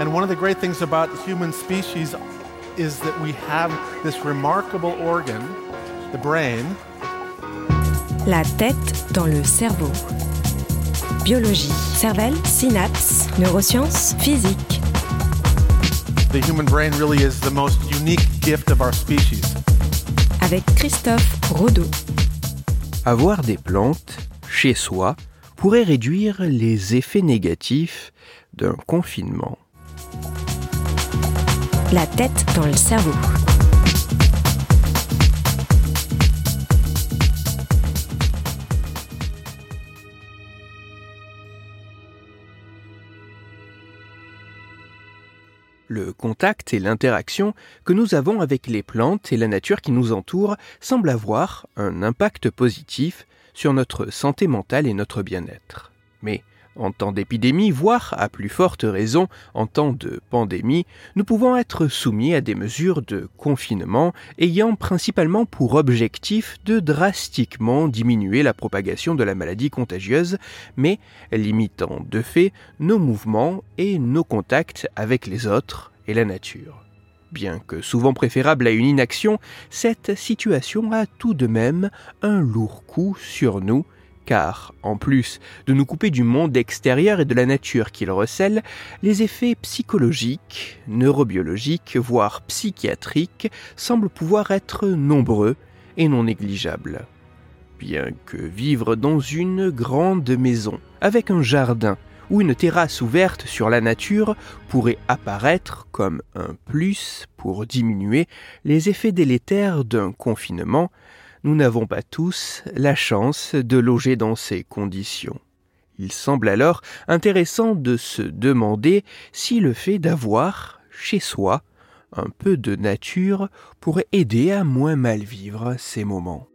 And one of the great things about human species is that we have this remarkable organ, the brain. La tête dans le cerveau. Biologie, cervelle, synapses, neurosciences, physique. The human brain really is the most unique gift of our species. Avec Christophe Rodeau. Avoir des plantes chez soi pourrait réduire les effets négatifs d'un confinement. La tête dans le cerveau. Le contact et l'interaction que nous avons avec les plantes et la nature qui nous entoure semblent avoir un impact positif sur notre santé mentale et notre bien-être. Mais en temps d'épidémie, voire à plus forte raison en temps de pandémie, nous pouvons être soumis à des mesures de confinement ayant principalement pour objectif de drastiquement diminuer la propagation de la maladie contagieuse, mais limitant de fait nos mouvements et nos contacts avec les autres et la nature. Bien que souvent préférable à une inaction, cette situation a tout de même un lourd coup sur nous car, en plus de nous couper du monde extérieur et de la nature qu'il recèle, les effets psychologiques, neurobiologiques, voire psychiatriques semblent pouvoir être nombreux et non négligeables. Bien que vivre dans une grande maison, avec un jardin ou une terrasse ouverte sur la nature pourrait apparaître comme un plus pour diminuer les effets délétères d'un confinement, nous n'avons pas tous la chance de loger dans ces conditions. Il semble alors intéressant de se demander si le fait d'avoir, chez soi, un peu de nature pourrait aider à moins mal vivre ces moments.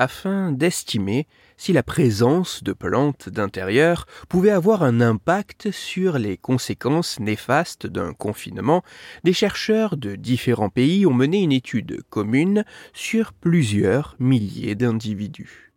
Afin d'estimer si la présence de plantes d'intérieur pouvait avoir un impact sur les conséquences néfastes d'un confinement, des chercheurs de différents pays ont mené une étude commune sur plusieurs milliers d'individus.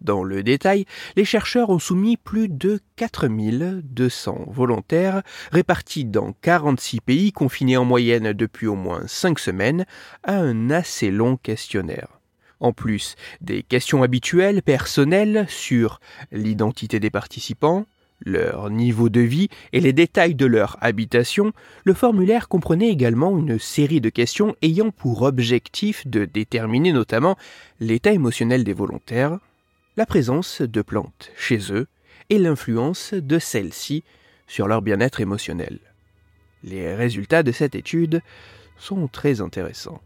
Dans le détail, les chercheurs ont soumis plus de 4200 volontaires répartis dans 46 pays confinés en moyenne depuis au moins 5 semaines à un assez long questionnaire. En plus des questions habituelles personnelles sur l'identité des participants, leur niveau de vie et les détails de leur habitation, le formulaire comprenait également une série de questions ayant pour objectif de déterminer notamment l'état émotionnel des volontaires, la présence de plantes chez eux et l'influence de celles-ci sur leur bien-être émotionnel. Les résultats de cette étude sont très intéressants.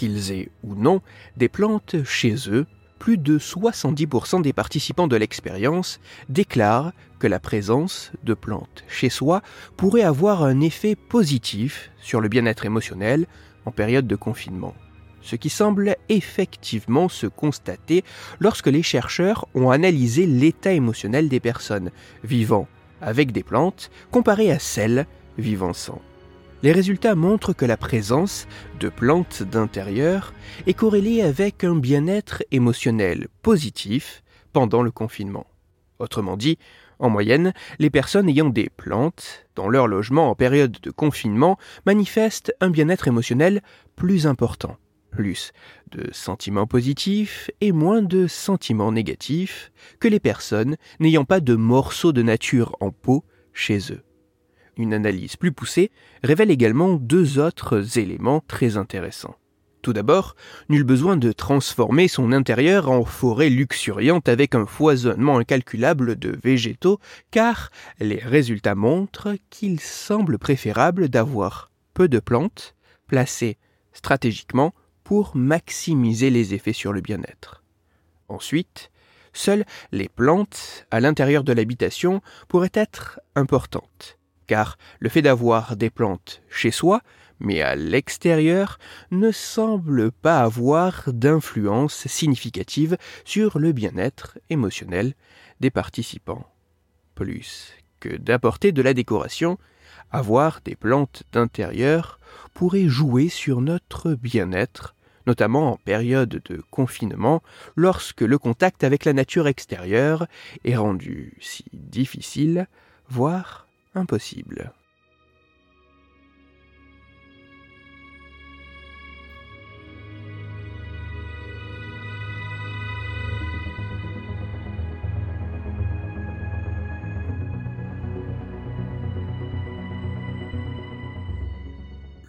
Qu'ils aient ou non des plantes chez eux, plus de 70% des participants de l'expérience déclarent que la présence de plantes chez soi pourrait avoir un effet positif sur le bien-être émotionnel en période de confinement. Ce qui semble effectivement se constater lorsque les chercheurs ont analysé l'état émotionnel des personnes vivant avec des plantes comparé à celles vivant sans les résultats montrent que la présence de plantes d'intérieur est corrélée avec un bien-être émotionnel positif pendant le confinement. Autrement dit, en moyenne, les personnes ayant des plantes dans leur logement en période de confinement manifestent un bien-être émotionnel plus important, plus de sentiments positifs et moins de sentiments négatifs que les personnes n'ayant pas de morceaux de nature en peau chez eux. Une analyse plus poussée révèle également deux autres éléments très intéressants. Tout d'abord, nul besoin de transformer son intérieur en forêt luxuriante avec un foisonnement incalculable de végétaux, car les résultats montrent qu'il semble préférable d'avoir peu de plantes placées stratégiquement pour maximiser les effets sur le bien-être. Ensuite, seules les plantes à l'intérieur de l'habitation pourraient être importantes car le fait d'avoir des plantes chez soi, mais à l'extérieur, ne semble pas avoir d'influence significative sur le bien-être émotionnel des participants. Plus que d'apporter de la décoration, avoir des plantes d'intérieur pourrait jouer sur notre bien-être, notamment en période de confinement, lorsque le contact avec la nature extérieure est rendu si difficile, voire impossible.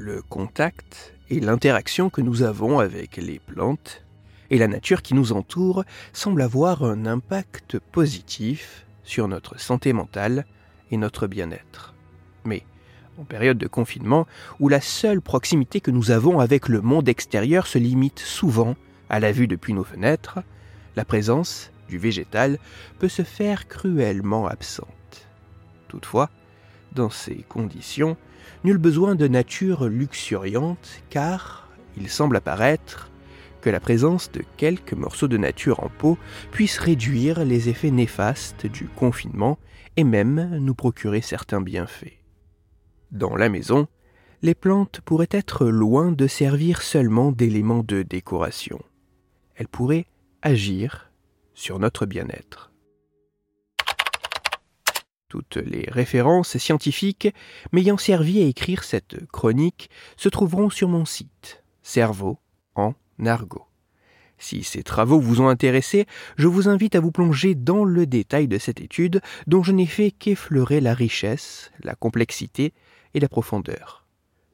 le contact et l'interaction que nous avons avec les plantes et la nature qui nous entoure semblent avoir un impact positif sur notre santé mentale et notre bien-être. Mais en période de confinement, où la seule proximité que nous avons avec le monde extérieur se limite souvent à la vue depuis nos fenêtres, la présence du végétal peut se faire cruellement absente. Toutefois, dans ces conditions, nul besoin de nature luxuriante, car il semble apparaître que la présence de quelques morceaux de nature en pot puisse réduire les effets néfastes du confinement et même nous procurer certains bienfaits. Dans la maison, les plantes pourraient être loin de servir seulement d'éléments de décoration. Elles pourraient agir sur notre bien-être. Toutes les références scientifiques m'ayant servi à écrire cette chronique se trouveront sur mon site, Cerveau en argot. Si ces travaux vous ont intéressé, je vous invite à vous plonger dans le détail de cette étude dont je n'ai fait qu'effleurer la richesse, la complexité et la profondeur.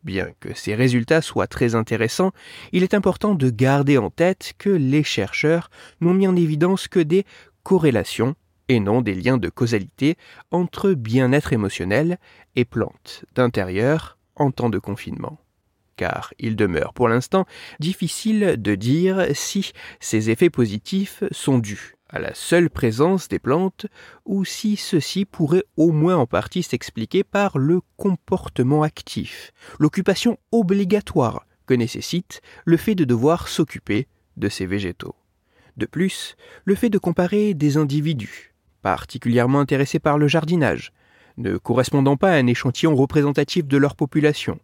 Bien que ces résultats soient très intéressants, il est important de garder en tête que les chercheurs n'ont mis en évidence que des corrélations et non des liens de causalité entre bien-être émotionnel et plantes d'intérieur en temps de confinement. Car il demeure pour l'instant difficile de dire si ces effets positifs sont dus à la seule présence des plantes ou si ceci pourrait au moins en partie s'expliquer par le comportement actif, l'occupation obligatoire que nécessite le fait de devoir s'occuper de ces végétaux. De plus, le fait de comparer des individus particulièrement intéressés par le jardinage, ne correspondant pas à un échantillon représentatif de leur population,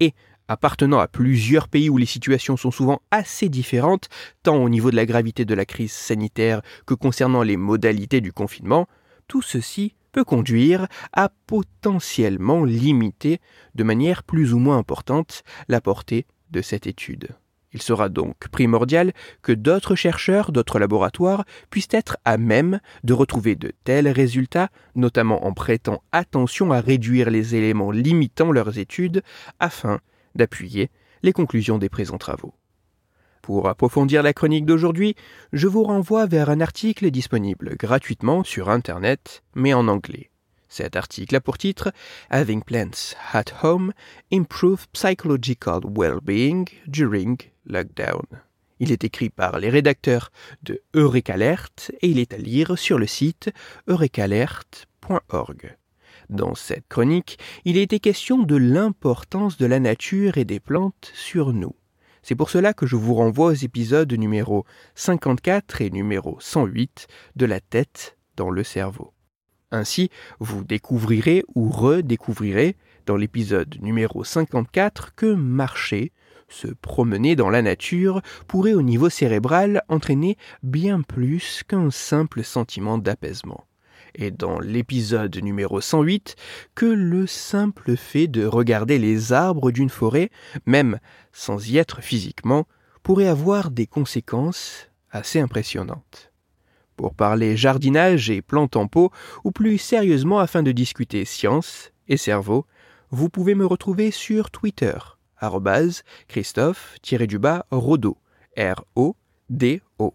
et appartenant à plusieurs pays où les situations sont souvent assez différentes, tant au niveau de la gravité de la crise sanitaire que concernant les modalités du confinement, tout ceci peut conduire à potentiellement limiter de manière plus ou moins importante la portée de cette étude. Il sera donc primordial que d'autres chercheurs, d'autres laboratoires puissent être à même de retrouver de tels résultats, notamment en prêtant attention à réduire les éléments limitant leurs études, afin d'appuyer les conclusions des présents travaux. Pour approfondir la chronique d'aujourd'hui, je vous renvoie vers un article disponible gratuitement sur Internet, mais en anglais. Cet article a pour titre Having Plants at Home Improve Psychological Well-being During Lockdown. Il est écrit par les rédacteurs de Eureka Alert et il est à lire sur le site eurekalert.org. Dans cette chronique, il a été question de l'importance de la nature et des plantes sur nous. C'est pour cela que je vous renvoie aux épisodes numéro 54 et numéro 108 de La tête dans le cerveau. Ainsi, vous découvrirez ou redécouvrirez dans l'épisode numéro 54 que marcher, se promener dans la nature, pourrait au niveau cérébral entraîner bien plus qu'un simple sentiment d'apaisement. Et dans l'épisode numéro 108, que le simple fait de regarder les arbres d'une forêt, même sans y être physiquement, pourrait avoir des conséquences assez impressionnantes. Pour parler jardinage et plantes en pot, ou plus sérieusement afin de discuter science et cerveau, vous pouvez me retrouver sur Twitter, Christophe-Rodo, R-O-D-O,